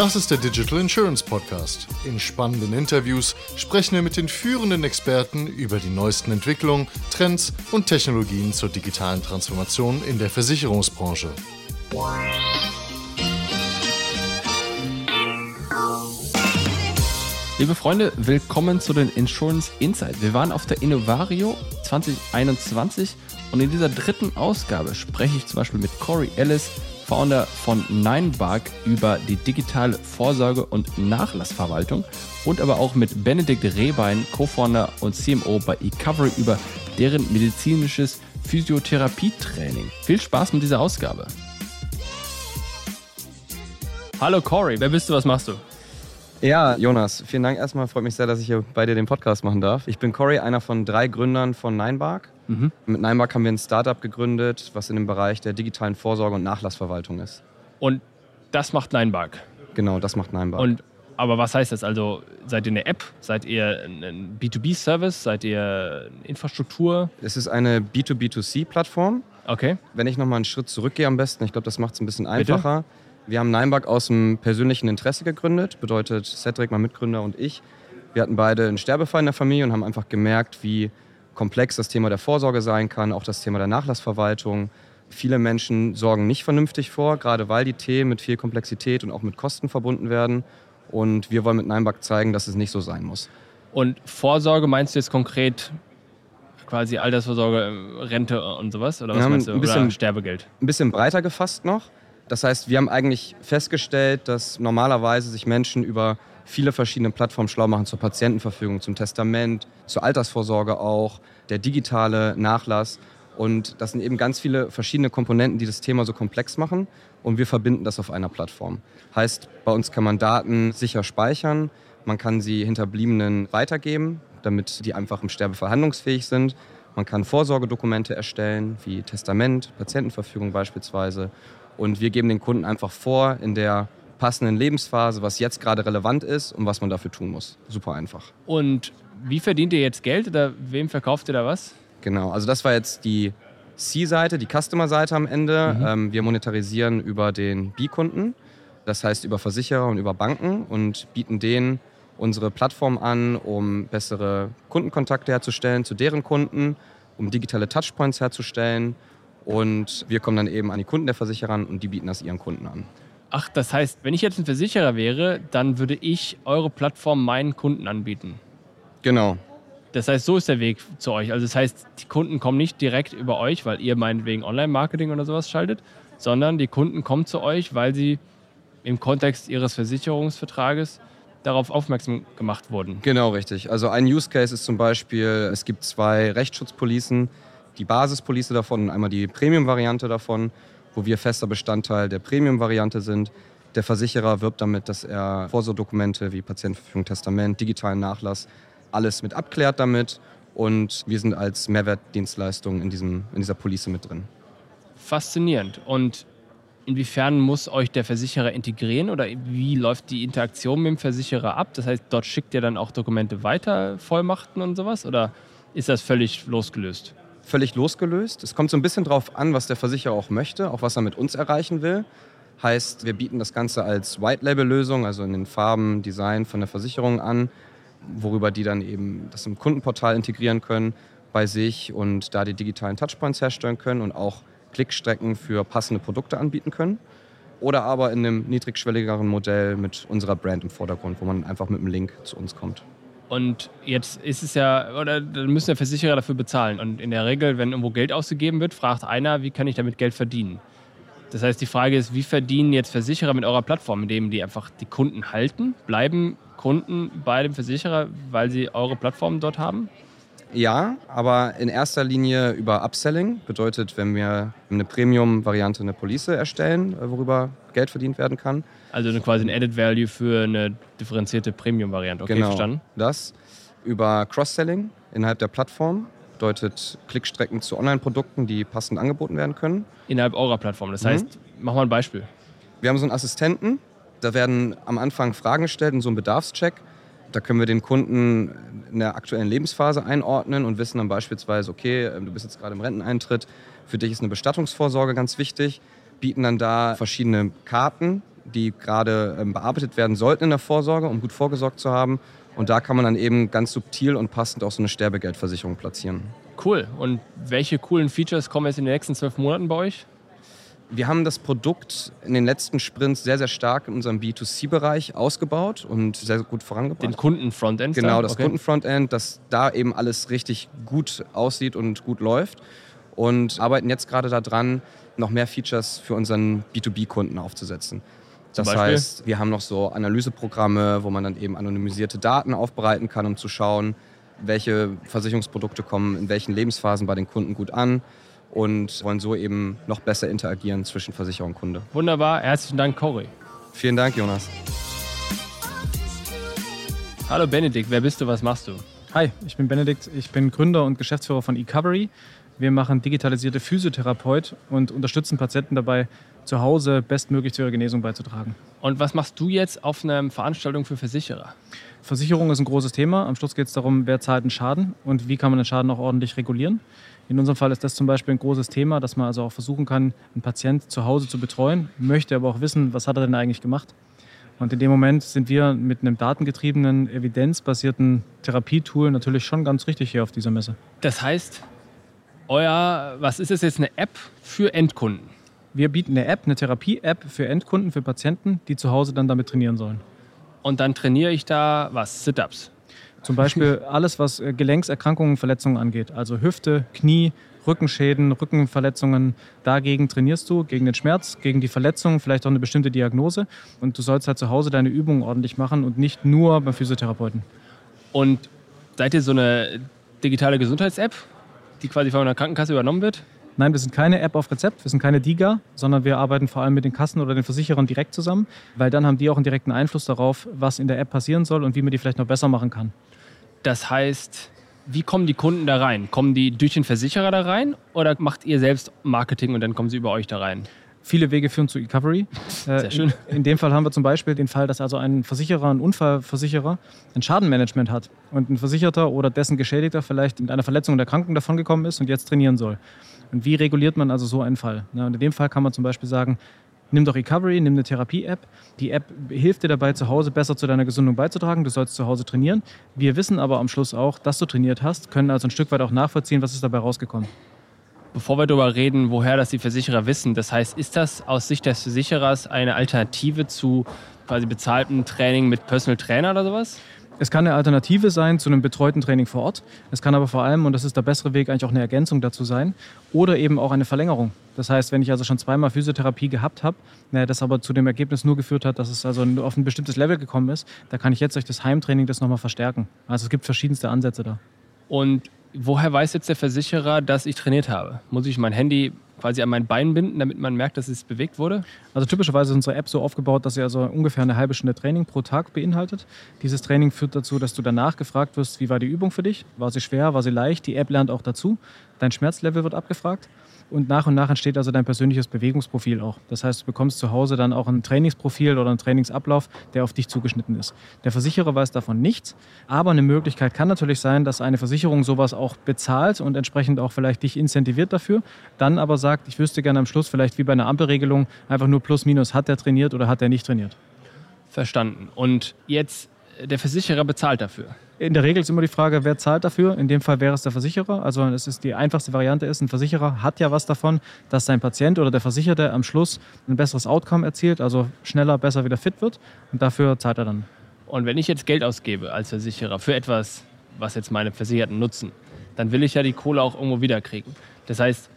Das ist der Digital Insurance Podcast. In spannenden Interviews sprechen wir mit den führenden Experten über die neuesten Entwicklungen, Trends und Technologien zur digitalen Transformation in der Versicherungsbranche. Liebe Freunde, willkommen zu den Insurance Insight. Wir waren auf der Innovario 2021 und in dieser dritten Ausgabe spreche ich zum Beispiel mit Corey Ellis, Founder von Ninebark, über die digitale Vorsorge und Nachlassverwaltung und aber auch mit Benedikt Rehbein, Co-Founder und CMO bei eCovery über deren medizinisches Physiotherapietraining. Viel Spaß mit dieser Ausgabe. Hallo Corey, wer bist du, was machst du? Ja, Jonas, vielen Dank erstmal. Freut mich sehr, dass ich hier bei dir den Podcast machen darf. Ich bin Cory, einer von drei Gründern von Ninebark. Mhm. Mit Ninebark haben wir ein Startup gegründet, was in dem Bereich der digitalen Vorsorge und Nachlassverwaltung ist. Und das macht Ninebark? Genau, das macht Ninebark. Und, aber was heißt das? Also seid ihr eine App? Seid ihr ein B2B-Service? Seid ihr Infrastruktur? Es ist eine B2B2C-Plattform. Okay. Wenn ich nochmal einen Schritt zurückgehe am besten, ich glaube, das macht es ein bisschen einfacher. Bitte? Wir haben Ninebuck aus dem persönlichen Interesse gegründet, bedeutet Cedric, mein Mitgründer und ich. Wir hatten beide einen Sterbefall in der Familie und haben einfach gemerkt, wie komplex das Thema der Vorsorge sein kann, auch das Thema der Nachlassverwaltung. Viele Menschen sorgen nicht vernünftig vor, gerade weil die Themen mit viel Komplexität und auch mit Kosten verbunden werden. Und wir wollen mit Ninebuck zeigen, dass es nicht so sein muss. Und Vorsorge meinst du jetzt konkret quasi Altersvorsorge, Rente und sowas? Oder was meinst du? Ein bisschen, Oder Sterbegeld? Ein bisschen breiter gefasst noch. Das heißt, wir haben eigentlich festgestellt, dass normalerweise sich Menschen über viele verschiedene Plattformen schlau machen zur Patientenverfügung, zum Testament, zur Altersvorsorge auch, der digitale Nachlass. Und das sind eben ganz viele verschiedene Komponenten, die das Thema so komplex machen. Und wir verbinden das auf einer Plattform. Heißt, bei uns kann man Daten sicher speichern, man kann sie Hinterbliebenen weitergeben, damit die einfach im Sterbefall handlungsfähig sind. Man kann Vorsorgedokumente erstellen, wie Testament, Patientenverfügung beispielsweise. Und wir geben den Kunden einfach vor, in der passenden Lebensphase, was jetzt gerade relevant ist und was man dafür tun muss. Super einfach. Und wie verdient ihr jetzt Geld oder wem verkauft ihr da was? Genau, also das war jetzt die C-Seite, die Customer-Seite am Ende. Mhm. Ähm, wir monetarisieren über den B-Kunden, das heißt über Versicherer und über Banken und bieten denen unsere Plattform an, um bessere Kundenkontakte herzustellen zu deren Kunden, um digitale Touchpoints herzustellen und wir kommen dann eben an die Kunden der Versicherer und die bieten das ihren Kunden an. Ach, das heißt, wenn ich jetzt ein Versicherer wäre, dann würde ich eure Plattform meinen Kunden anbieten. Genau. Das heißt, so ist der Weg zu euch. Also das heißt, die Kunden kommen nicht direkt über euch, weil ihr meinetwegen Online-Marketing oder sowas schaltet, sondern die Kunden kommen zu euch, weil sie im Kontext ihres Versicherungsvertrages darauf aufmerksam gemacht wurden. Genau, richtig. Also ein Use Case ist zum Beispiel, es gibt zwei Rechtsschutzpolicen, die Basispolice davon und einmal die Premium-Variante davon, wo wir fester Bestandteil der Premium-Variante sind. Der Versicherer wirbt damit, dass er Vorsorgedokumente wie Patientenverfügung, Testament, digitalen Nachlass, alles mit abklärt damit. Und wir sind als Mehrwertdienstleistung in, diesem, in dieser Police mit drin. Faszinierend. Und inwiefern muss euch der Versicherer integrieren oder wie läuft die Interaktion mit dem Versicherer ab? Das heißt, dort schickt ihr dann auch Dokumente weiter, Vollmachten und sowas? Oder ist das völlig losgelöst? Völlig losgelöst. Es kommt so ein bisschen drauf an, was der Versicherer auch möchte, auch was er mit uns erreichen will. Heißt, wir bieten das Ganze als White-Label-Lösung, also in den Farben, Design von der Versicherung an, worüber die dann eben das im Kundenportal integrieren können bei sich und da die digitalen Touchpoints herstellen können und auch Klickstrecken für passende Produkte anbieten können. Oder aber in einem niedrigschwelligeren Modell mit unserer Brand im Vordergrund, wo man einfach mit einem Link zu uns kommt. Und jetzt ist es ja, oder dann müssen der Versicherer dafür bezahlen. Und in der Regel, wenn irgendwo Geld ausgegeben wird, fragt einer, wie kann ich damit Geld verdienen? Das heißt, die Frage ist, wie verdienen jetzt Versicherer mit eurer Plattform, indem die einfach die Kunden halten? Bleiben Kunden bei dem Versicherer, weil sie eure Plattform dort haben? Ja, aber in erster Linie über Upselling. Bedeutet, wenn wir eine Premium-Variante eine Police erstellen, äh, worüber Geld verdient werden kann. Also quasi ein Added Value für eine differenzierte Premium-Variante. Okay, genau, verstanden. Das über Cross-Selling innerhalb der Plattform. Bedeutet Klickstrecken zu Online-Produkten, die passend angeboten werden können. Innerhalb eurer Plattform. Das heißt, mhm. mach mal ein Beispiel. Wir haben so einen Assistenten. Da werden am Anfang Fragen gestellt in so einem Bedarfscheck da können wir den Kunden in der aktuellen Lebensphase einordnen und wissen dann beispielsweise, okay, ähm, du bist jetzt gerade im Renteneintritt, für dich ist eine Bestattungsvorsorge ganz wichtig, bieten dann da verschiedene Karten die gerade ähm, bearbeitet werden sollten in der Vorsorge, um gut vorgesorgt zu haben. Und da kann man dann eben ganz subtil und passend auch so eine Sterbegeldversicherung platzieren. Cool. Und welche coolen Features kommen jetzt in den nächsten zwölf Monaten bei euch? Wir haben das Produkt in den letzten Sprints sehr, sehr stark in unserem B2C-Bereich ausgebaut und sehr gut vorangebracht. Den Kunden-Frontend? Genau, das okay. Kunden-Frontend, dass da eben alles richtig gut aussieht und gut läuft. Und arbeiten jetzt gerade daran, noch mehr Features für unseren B2B-Kunden aufzusetzen. Das heißt, wir haben noch so Analyseprogramme, wo man dann eben anonymisierte Daten aufbereiten kann, um zu schauen, welche Versicherungsprodukte kommen in welchen Lebensphasen bei den Kunden gut an und wollen so eben noch besser interagieren zwischen Versicherer und Kunde. Wunderbar, herzlichen Dank, Cory. Vielen Dank, Jonas. Hallo Benedikt, wer bist du, was machst du? Hi, ich bin Benedikt, ich bin Gründer und Geschäftsführer von eCovery. Wir machen digitalisierte Physiotherapeut und unterstützen Patienten dabei, zu Hause bestmöglich zu ihrer Genesung beizutragen. Und was machst du jetzt auf einer Veranstaltung für Versicherer? Versicherung ist ein großes Thema. Am Schluss geht es darum, wer zahlt einen Schaden und wie kann man den Schaden auch ordentlich regulieren. In unserem Fall ist das zum Beispiel ein großes Thema, dass man also auch versuchen kann, einen Patient zu Hause zu betreuen, möchte aber auch wissen, was hat er denn eigentlich gemacht. Und in dem Moment sind wir mit einem datengetriebenen, evidenzbasierten Therapietool natürlich schon ganz richtig hier auf dieser Messe. Das heißt, euer, was ist es jetzt, eine App für Endkunden? Wir bieten eine App, eine Therapie-App für Endkunden, für Patienten, die zu Hause dann damit trainieren sollen. Und dann trainiere ich da was? Sit-Ups? Zum Beispiel alles, was äh, Gelenkserkrankungen, Verletzungen angeht. Also Hüfte, Knie, Rückenschäden, Rückenverletzungen. Dagegen trainierst du, gegen den Schmerz, gegen die Verletzung, vielleicht auch eine bestimmte Diagnose. Und du sollst halt zu Hause deine Übungen ordentlich machen und nicht nur beim Physiotherapeuten. Und seid ihr so eine digitale Gesundheits-App, die quasi von einer Krankenkasse übernommen wird? Nein, wir sind keine App auf Rezept, wir sind keine DIGA, sondern wir arbeiten vor allem mit den Kassen oder den Versicherern direkt zusammen, weil dann haben die auch einen direkten Einfluss darauf, was in der App passieren soll und wie man die vielleicht noch besser machen kann. Das heißt, wie kommen die Kunden da rein? Kommen die durch den Versicherer da rein oder macht ihr selbst Marketing und dann kommen sie über euch da rein? Viele Wege führen zu Recovery. Sehr äh, schön. In, in, dem Fall haben wir zum Beispiel den Fall, dass also ein Versicherer, ein Unfallversicherer ein Schadenmanagement hat und ein Versicherter oder dessen Geschädigter vielleicht mit einer Verletzung der Erkrankung davongekommen ist und jetzt trainieren soll. Und wie reguliert man also so einen Fall? Und in dem Fall kann man zum Beispiel sagen, nimm doch Recovery, nimm eine Therapie-App. Die App hilft dir dabei, zu Hause besser zu deiner Gesundung beizutragen. Du sollst zu Hause trainieren. Wir wissen aber am Schluss auch, dass du trainiert hast, können also ein Stück weit auch nachvollziehen, was ist dabei rausgekommen. Bevor wir darüber reden, woher das die Versicherer wissen, das heißt, ist das aus Sicht des Versicherers eine Alternative zu quasi bezahltem Training mit Personal Trainer oder sowas? Es kann eine Alternative sein zu einem betreuten Training vor Ort. Es kann aber vor allem, und das ist der bessere Weg, eigentlich auch eine Ergänzung dazu sein. Oder eben auch eine Verlängerung. Das heißt, wenn ich also schon zweimal Physiotherapie gehabt habe, das aber zu dem Ergebnis nur geführt hat, dass es also auf ein bestimmtes Level gekommen ist, da kann ich jetzt durch das Heimtraining das nochmal verstärken. Also es gibt verschiedenste Ansätze da. Und woher weiß jetzt der Versicherer, dass ich trainiert habe? Muss ich mein Handy quasi an mein Bein binden, damit man merkt, dass es bewegt wurde? Also typischerweise ist unsere App so aufgebaut, dass sie also ungefähr eine halbe Stunde Training pro Tag beinhaltet. Dieses Training führt dazu, dass du danach gefragt wirst, wie war die Übung für dich? War sie schwer? War sie leicht? Die App lernt auch dazu. Dein Schmerzlevel wird abgefragt. Und nach und nach entsteht also dein persönliches Bewegungsprofil auch. Das heißt, du bekommst zu Hause dann auch ein Trainingsprofil oder einen Trainingsablauf, der auf dich zugeschnitten ist. Der Versicherer weiß davon nichts, aber eine Möglichkeit kann natürlich sein, dass eine Versicherung sowas auch bezahlt und entsprechend auch vielleicht dich incentiviert dafür, dann aber sagt, ich wüsste gerne am Schluss vielleicht wie bei einer Ampelregelung einfach nur plus minus, hat der trainiert oder hat der nicht trainiert. Verstanden. Und jetzt der Versicherer bezahlt dafür. In der Regel ist immer die Frage, wer zahlt dafür. In dem Fall wäre es der Versicherer. Also es ist die einfachste Variante ist, ein Versicherer hat ja was davon, dass sein Patient oder der Versicherte am Schluss ein besseres Outcome erzielt, also schneller, besser wieder fit wird. Und dafür zahlt er dann. Und wenn ich jetzt Geld ausgebe als Versicherer für etwas, was jetzt meine Versicherten nutzen, dann will ich ja die Kohle auch irgendwo wiederkriegen. Das heißt,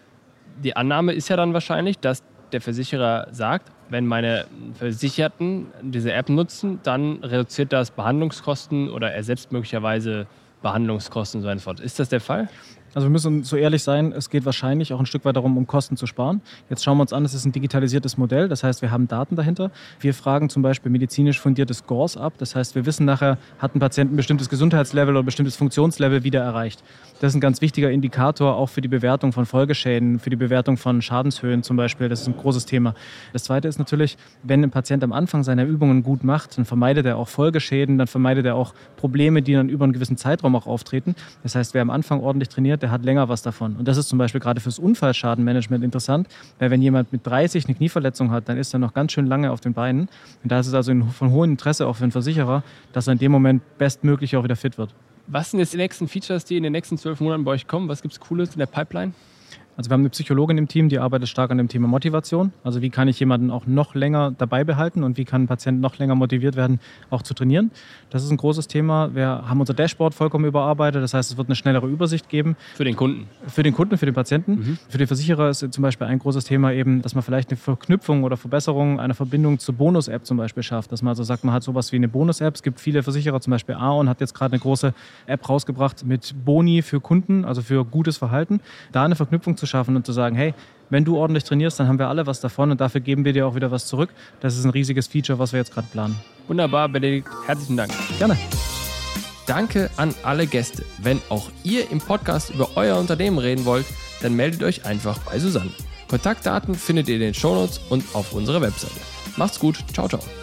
die Annahme ist ja dann wahrscheinlich, dass der Versicherer sagt, wenn meine Versicherten diese App nutzen, dann reduziert das Behandlungskosten oder ersetzt möglicherweise Behandlungskosten und so fort. Ist das der Fall? Also wir müssen so ehrlich sein, es geht wahrscheinlich auch ein Stück weit darum, um Kosten zu sparen. Jetzt schauen wir uns an, es ist ein digitalisiertes Modell, das heißt, wir haben Daten dahinter. Wir fragen zum Beispiel medizinisch fundierte Scores ab, das heißt, wir wissen nachher, hat ein Patient ein bestimmtes Gesundheitslevel oder ein bestimmtes Funktionslevel wieder erreicht. Das ist ein ganz wichtiger Indikator auch für die Bewertung von Folgeschäden, für die Bewertung von Schadenshöhen zum Beispiel. Das ist ein großes Thema. Das Zweite ist natürlich, wenn ein Patient am Anfang seiner Übungen gut macht, dann vermeidet er auch Folgeschäden, dann vermeidet er auch Probleme, die dann über einen gewissen Zeitraum auch auftreten. Das heißt, wer am Anfang ordentlich trainiert, der hat länger was davon. Und das ist zum Beispiel gerade fürs Unfallschadenmanagement interessant, weil wenn jemand mit 30 eine Knieverletzung hat, dann ist er noch ganz schön lange auf den Beinen. Und da ist es also von hohem Interesse auch für einen Versicherer, dass er in dem Moment bestmöglich auch wieder fit wird. Was sind jetzt die nächsten Features, die in den nächsten zwölf Monaten bei euch kommen? Was gibt es Cooles in der Pipeline? Also wir haben eine Psychologin im Team, die arbeitet stark an dem Thema Motivation. Also wie kann ich jemanden auch noch länger dabei behalten und wie kann ein Patient noch länger motiviert werden, auch zu trainieren. Das ist ein großes Thema. Wir haben unser Dashboard vollkommen überarbeitet. Das heißt, es wird eine schnellere Übersicht geben. Für den Kunden? Für den Kunden, für den Patienten. Mhm. Für den Versicherer ist zum Beispiel ein großes Thema eben, dass man vielleicht eine Verknüpfung oder Verbesserung einer Verbindung zur Bonus-App zum Beispiel schafft. Dass man also sagt, man hat sowas wie eine Bonus-App. Es gibt viele Versicherer, zum Beispiel Aon hat jetzt gerade eine große App rausgebracht mit Boni für Kunden, also für gutes Verhalten. Da eine Verknüpfung zu schaffen und zu sagen, hey, wenn du ordentlich trainierst, dann haben wir alle was davon und dafür geben wir dir auch wieder was zurück. Das ist ein riesiges Feature, was wir jetzt gerade planen. Wunderbar, Benedikt. Herzlichen Dank. Gerne. Danke an alle Gäste. Wenn auch ihr im Podcast über euer Unternehmen reden wollt, dann meldet euch einfach bei Susanne. Kontaktdaten findet ihr in den Shownotes und auf unserer Webseite. Macht's gut. Ciao, ciao.